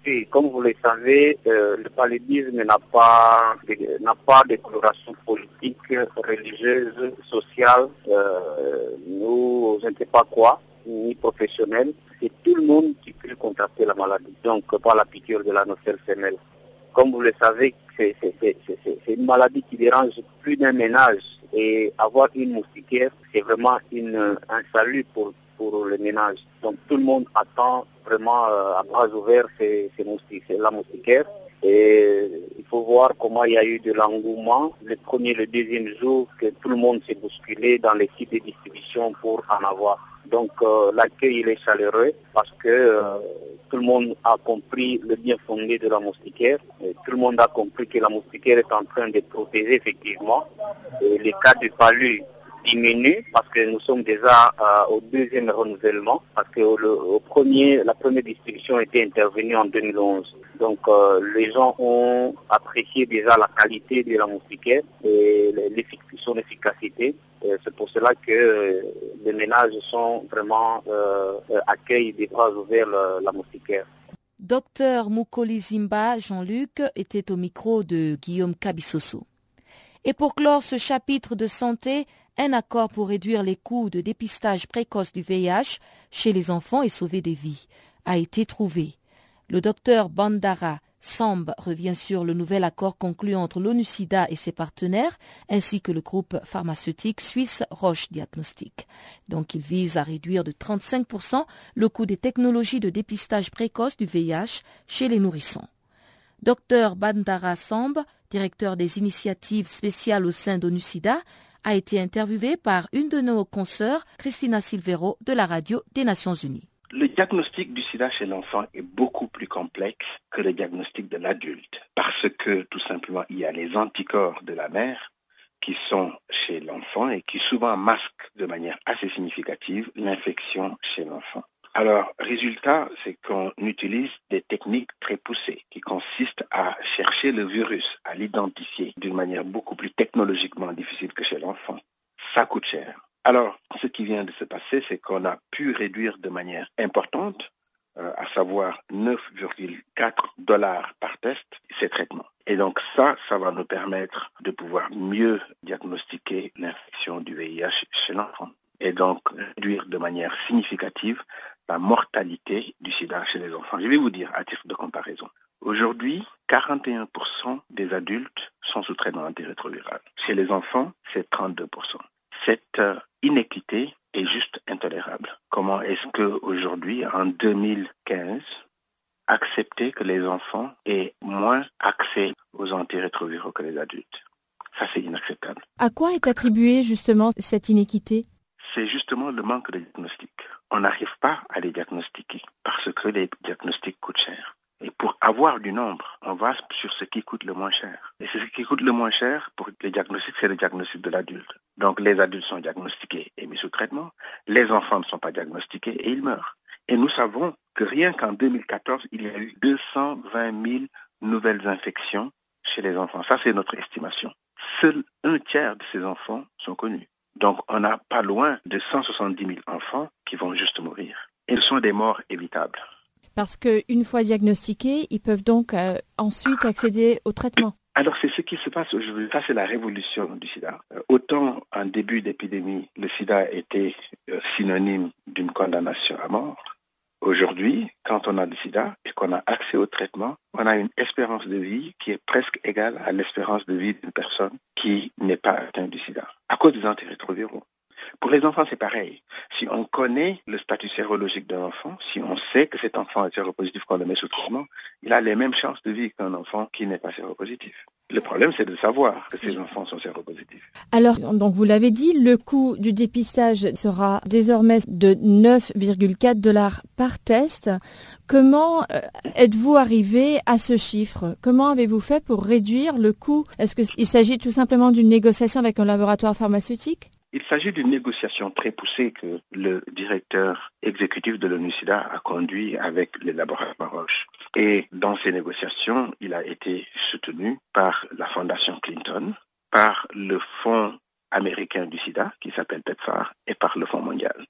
Oui, comme vous le savez, le paludisme n'a pas n'a pas de coloration politique, religieuse, sociale. nous, on ne sait pas quoi, ni professionnel. C'est tout le monde qui peut contracter la maladie, donc pas la piqûre de la nocelle femelle. Comme vous le savez, c'est une maladie qui dérange plus d'un ménage et avoir une moustiquaire, c'est vraiment une, un salut pour, pour le ménage. Donc tout le monde attend vraiment euh, à bras ouverts ces, ces la moustiquaire. Et il faut voir comment il y a eu de l'engouement le premier, le deuxième jour que tout le monde s'est bousculé dans les sites de distribution pour en avoir. Donc euh, l'accueil il est chaleureux parce que euh, tout le monde a compris le bien fondé de la moustiquaire. Tout le monde a compris que la moustiquaire est en train de protéger effectivement. Les cas de palu diminuent parce que nous sommes déjà euh, au deuxième renouvellement parce que au premier, la première distribution était intervenue en 2011. Donc euh, les gens ont apprécié déjà la qualité de la moustiquaire et son efficacité. C'est pour cela que euh, les ménages sont vraiment euh, accueillent des bras ouverts la, la moustiquaire. Docteur Mukoli Zimba Jean-Luc était au micro de Guillaume Kabissoso. Et pour clore ce chapitre de santé, un accord pour réduire les coûts de dépistage précoce du VIH chez les enfants et sauver des vies a été trouvé. Le docteur Bandara Samb revient sur le nouvel accord conclu entre l'ONU-SIDA et ses partenaires, ainsi que le groupe pharmaceutique suisse Roche Diagnostic. Donc il vise à réduire de 35% le coût des technologies de dépistage précoce du VIH chez les nourrissons. Docteur Bandara Samb, directeur des initiatives spéciales au sein d'ONU-SIDA, a été interviewé par une de nos consoeurs, Christina Silvero, de la radio des Nations Unies. Le diagnostic du sida chez l'enfant est beaucoup plus complexe que le diagnostic de l'adulte parce que tout simplement il y a les anticorps de la mère qui sont chez l'enfant et qui souvent masquent de manière assez significative l'infection chez l'enfant. Alors, résultat, c'est qu'on utilise des techniques très poussées qui consistent à chercher le virus, à l'identifier d'une manière beaucoup plus technologiquement difficile que chez l'enfant. Ça coûte cher. Alors, ce qui vient de se passer, c'est qu'on a pu réduire de manière importante, euh, à savoir 9,4 dollars par test, ces traitements. Et donc ça, ça va nous permettre de pouvoir mieux diagnostiquer l'infection du VIH chez l'enfant et donc réduire de manière significative la mortalité du sida chez les enfants. Je vais vous dire à titre de comparaison. Aujourd'hui, 41% des adultes sont sous traitement antirétroviral. Chez les enfants, c'est 32%. Cette euh, inéquité est juste intolérable. Comment est-ce qu'aujourd'hui, en 2015, accepter que les enfants aient moins accès aux antirétroviraux que les adultes? Ça, c'est inacceptable. À quoi est attribuée justement cette inéquité? C'est justement le manque de diagnostic. On n'arrive pas à les diagnostiquer parce que les diagnostics coûtent cher. Et pour avoir du nombre, on va sur ce qui coûte le moins cher. Et ce qui coûte le moins cher pour les diagnostics, c'est le diagnostic de l'adulte. Donc les adultes sont diagnostiqués et mis sous traitement. Les enfants ne sont pas diagnostiqués et ils meurent. Et nous savons que rien qu'en 2014, il y a eu 220 000 nouvelles infections chez les enfants. Ça, c'est notre estimation. Seul un tiers de ces enfants sont connus. Donc on n'a pas loin de 170 000 enfants qui vont juste mourir. Ils sont des morts évitables. Parce qu'une fois diagnostiqués, ils peuvent donc euh, ensuite accéder au traitement. Alors c'est ce qui se passe aujourd'hui. Ça c'est la révolution du sida. Euh, autant en début d'épidémie, le sida était euh, synonyme d'une condamnation à mort. Aujourd'hui, quand on a le sida et qu'on a accès au traitement, on a une espérance de vie qui est presque égale à l'espérance de vie d'une personne qui n'est pas atteinte du sida, à cause des antirétroviraux. Pour les enfants, c'est pareil. Si on connaît le statut sérologique d'un enfant, si on sait que cet enfant est séropositif quand on le met sous traitement, il a les mêmes chances de vie qu'un enfant qui n'est pas séropositif. Le problème, c'est de savoir que ces enfants sont séropositifs. Alors, donc vous l'avez dit, le coût du dépistage sera désormais de 9,4 dollars par test. Comment euh, êtes-vous arrivé à ce chiffre? Comment avez-vous fait pour réduire le coût? Est-ce qu'il s'agit tout simplement d'une négociation avec un laboratoire pharmaceutique? Il s'agit d'une négociation très poussée que le directeur exécutif de l'ONU-SIDA a conduit avec les laboratoires Roche. Et dans ces négociations, il a été soutenu par la Fondation Clinton, par le Fonds américain du sida, qui s'appelle PEPFAR, et par le Fonds mondial.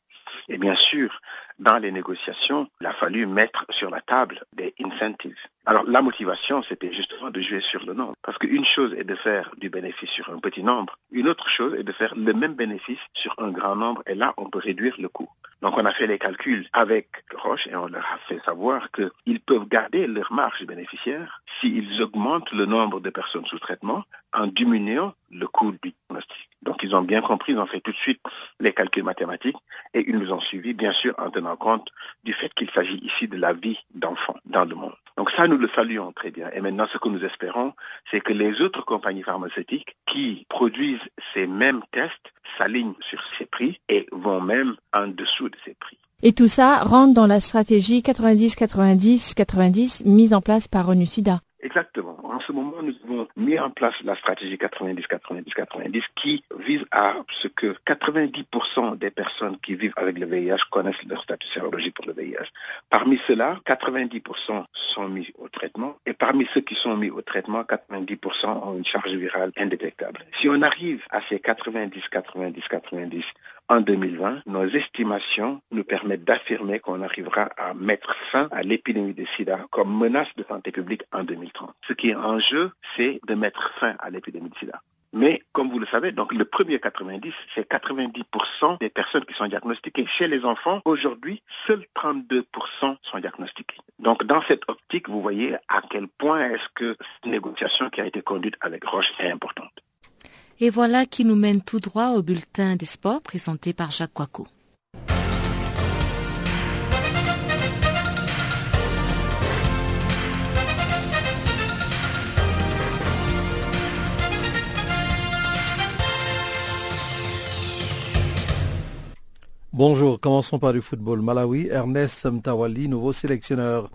Et bien sûr, dans les négociations, il a fallu mettre sur la table des incentives. Alors la motivation, c'était justement de jouer sur le nombre. Parce qu'une chose est de faire du bénéfice sur un petit nombre, une autre chose est de faire le même bénéfice sur un grand nombre, et là, on peut réduire le coût. Donc on a fait les calculs avec Roche et on leur a fait savoir qu'ils peuvent garder leur marge bénéficiaire s'ils augmentent le nombre de personnes sous traitement en diminuant le coût du diagnostic. Donc ils ont bien compris, ils ont fait tout de suite les calculs mathématiques et ils nous ont suivis, bien sûr, en tenant compte du fait qu'il s'agit ici de la vie d'enfants dans le monde. Donc ça, nous le saluons très bien. Et maintenant, ce que nous espérons, c'est que les autres compagnies pharmaceutiques qui produisent ces mêmes tests s'alignent sur ces prix et vont même en dessous de ces prix. Et tout ça rentre dans la stratégie 90-90-90 mise en place par ONU-SIDA. Exactement. En ce moment, nous avons mis en place la stratégie 90-90-90 qui vise à ce que 90% des personnes qui vivent avec le VIH connaissent leur statut sérologique pour le VIH. Parmi ceux-là, 90% sont mis au traitement et parmi ceux qui sont mis au traitement, 90% ont une charge virale indétectable. Si on arrive à ces 90-90-90 en 2020, nos estimations nous permettent d'affirmer qu'on arrivera à mettre fin à l'épidémie de sida comme menace de santé publique en 2030. Ce qui est en jeu, c'est de mettre fin à l'épidémie de sida. Mais comme vous le savez, donc le premier 90, c'est 90% des personnes qui sont diagnostiquées. Chez les enfants, aujourd'hui, seuls 32% sont diagnostiqués. Donc dans cette optique, vous voyez à quel point est-ce que cette négociation qui a été conduite avec Roche est importante. Et voilà qui nous mène tout droit au bulletin des sports présenté par Jacques Coico. Bonjour, commençons par du football. Malawi, Ernest Mtawali, nouveau sélectionneur.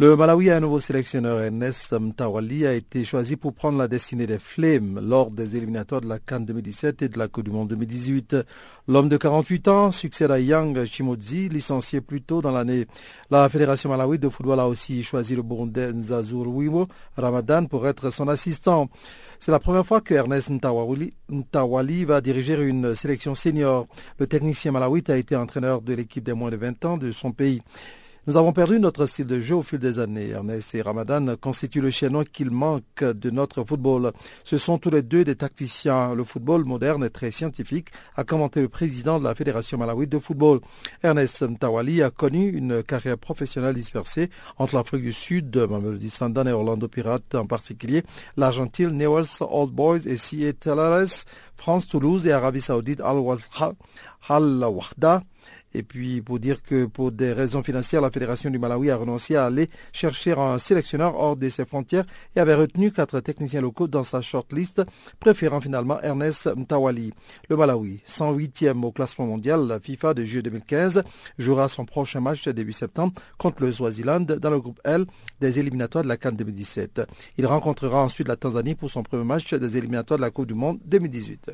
Le Malawi a un nouveau sélectionneur. Ernest Mtawali a été choisi pour prendre la destinée des Flames lors des éliminatoires de la Cannes 2017 et de la Coupe du Monde 2018. L'homme de 48 ans succède à Yang Chimodzi, licencié plus tôt dans l'année. La Fédération Malawi de football a aussi choisi le Burundais Nzazurwimo Ramadan pour être son assistant. C'est la première fois que Ernest Ntawali, Ntawali, va diriger une sélection senior. Le technicien malawite a été entraîneur de l'équipe des moins de 20 ans de son pays. Nous avons perdu notre style de jeu au fil des années. Ernest et Ramadan constituent le chaînon qu'il manque de notre football. Ce sont tous les deux des tacticiens. Le football moderne est très scientifique, a commenté le président de la Fédération malawite de football. Ernest Mtawali a connu une carrière professionnelle dispersée entre l'Afrique du Sud, Mamelody Sandan et Orlando Pirates en particulier, l'Argentine, Newell's Old Boys et CA Teleres, France, Toulouse et Arabie Saoudite, Al-Wahda. Et puis pour dire que pour des raisons financières, la Fédération du Malawi a renoncé à aller chercher un sélectionneur hors de ses frontières et avait retenu quatre techniciens locaux dans sa shortlist, préférant finalement Ernest Mtawali. Le Malawi, 108e au classement mondial la FIFA de juillet 2015, jouera son prochain match début septembre contre le Swaziland dans le groupe L des éliminatoires de la Cannes 2017. Il rencontrera ensuite la Tanzanie pour son premier match des éliminatoires de la Coupe du Monde 2018.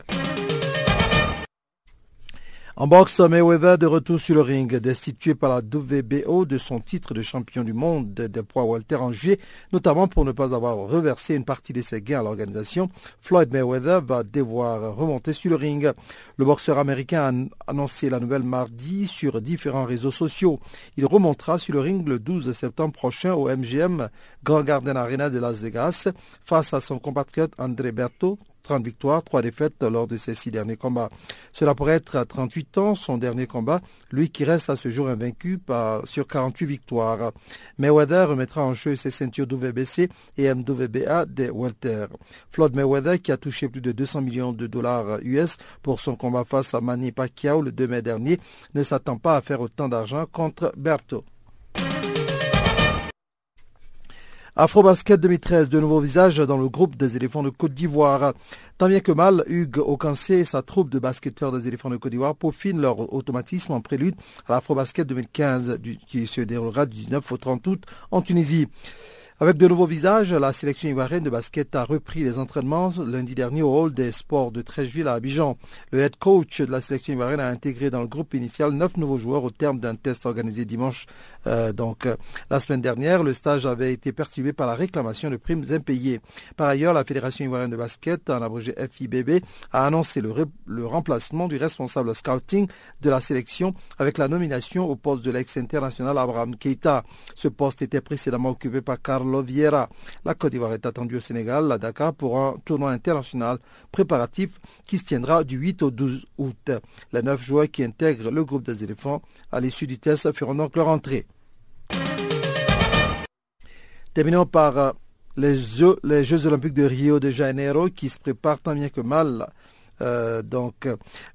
En boxe, Mayweather de retour sur le ring, destitué par la WBO de son titre de champion du monde des poids Walter en juillet, notamment pour ne pas avoir reversé une partie de ses gains à l'organisation. Floyd Mayweather va devoir remonter sur le ring. Le boxeur américain a annoncé la nouvelle mardi sur différents réseaux sociaux. Il remontera sur le ring le 12 septembre prochain au MGM Grand Garden Arena de Las Vegas face à son compatriote André Berto, 30 victoires, 3 défaites lors de ses six derniers combats. Cela pourrait être à 38 ans son dernier combat, lui qui reste à ce jour invaincu sur 48 victoires. Mayweather remettra en jeu ses ceintures WBC et MWBA des Walter. Floyd Mayweather, qui a touché plus de 200 millions de dollars US pour son combat face à Manny Pacquiao le 2 mai dernier, ne s'attend pas à faire autant d'argent contre Berto. Afrobasket 2013, de nouveaux visages dans le groupe des éléphants de Côte d'Ivoire. Tant bien que mal, Hugues Ocancé et sa troupe de basketteurs des éléphants de Côte d'Ivoire peaufinent leur automatisme en prélude à l'Afrobasket 2015 qui se déroulera du 19 au 30 août en Tunisie. Avec de nouveaux visages, la sélection ivoirienne de basket a repris les entraînements lundi dernier au hall des sports de Trècheville à Abidjan. Le head coach de la sélection ivoirienne a intégré dans le groupe initial neuf nouveaux joueurs au terme d'un test organisé dimanche. Euh, donc, euh, la semaine dernière, le stage avait été perturbé par la réclamation de primes impayées. Par ailleurs, la fédération ivoirienne de basket, en abrégé FIBB, a annoncé le, le remplacement du responsable scouting de la sélection avec la nomination au poste de l'ex-international Abraham Keita. Ce poste était précédemment occupé par La Côte d'Ivoire est attendue au Sénégal, à Dakar, pour un tournoi international préparatif qui se tiendra du 8 au 12 août. Les neuf joueurs qui intègrent le groupe des éléphants à l'issue du test feront donc leur entrée. Terminons par euh, les Jeux olympiques de Rio de Janeiro qui se préparent tant bien que mal Euh, donc,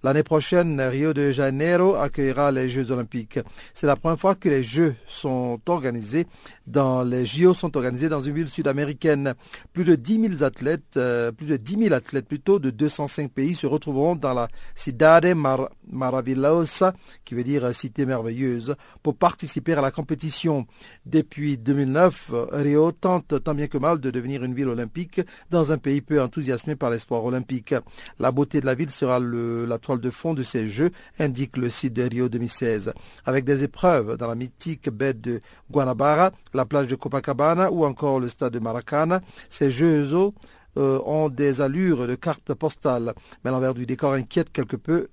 l'année prochaine, Rio de Janeiro accueillera les Jeux olympiques. C'est la première fois que les Jeux sont organisés dans les JO sont organisés dans une ville sud-américaine. Plus de 10 000 athlètes, euh, plus de 10 000 athlètes plutôt de 205 pays se retrouveront dans la Cidade Mar Maravilhosa, qui veut dire cité merveilleuse, pour participer à la compétition. Depuis 2009, Rio tente tant bien que mal de devenir une ville olympique dans un pays peu enthousiasmé par l'espoir olympique. La beauté de la ville sera la toile de fond de ces Jeux, indique le site de Rio 2016. Avec des épreuves dans la mythique baie de Guanabara, la plage de Copacabana ou encore le stade de Maracana, ces Jeux euh, ont des allures de cartes postales, mais l'envers du décor inquiète quelque peu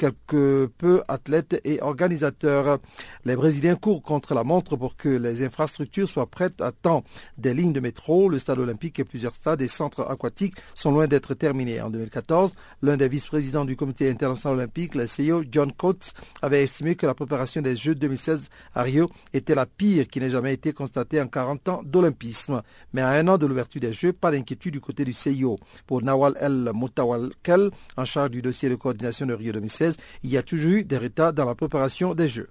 quelques peu athlètes et organisateurs. Les Brésiliens courent contre la montre pour que les infrastructures soient prêtes à temps. Des lignes de métro, le stade olympique et plusieurs stades et centres aquatiques sont loin d'être terminés. En 2014, l'un des vice-présidents du comité international olympique, le CEO John Coates, avait estimé que la préparation des Jeux 2016 à Rio était la pire qui n'ait jamais été constatée en 40 ans d'olympisme. Mais à un an de l'ouverture des Jeux, pas d'inquiétude du côté du CIO. Pour Nawal El Moutawalkel, en charge du dossier de coordination de Rio 2016, il y a toujours eu des retards dans la préparation des Jeux.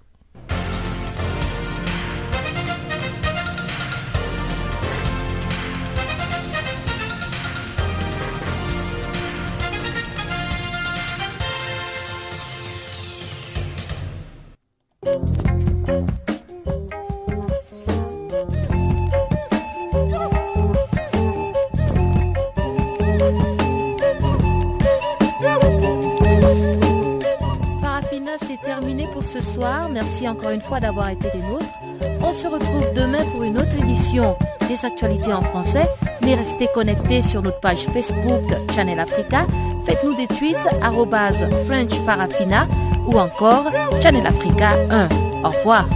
Merci encore une fois d'avoir été des nôtres. On se retrouve demain pour une autre édition des actualités en français. Mais restez connectés sur notre page Facebook Channel Africa. Faites-nous des tweets French Parafina ou encore Channel Africa 1. Au revoir.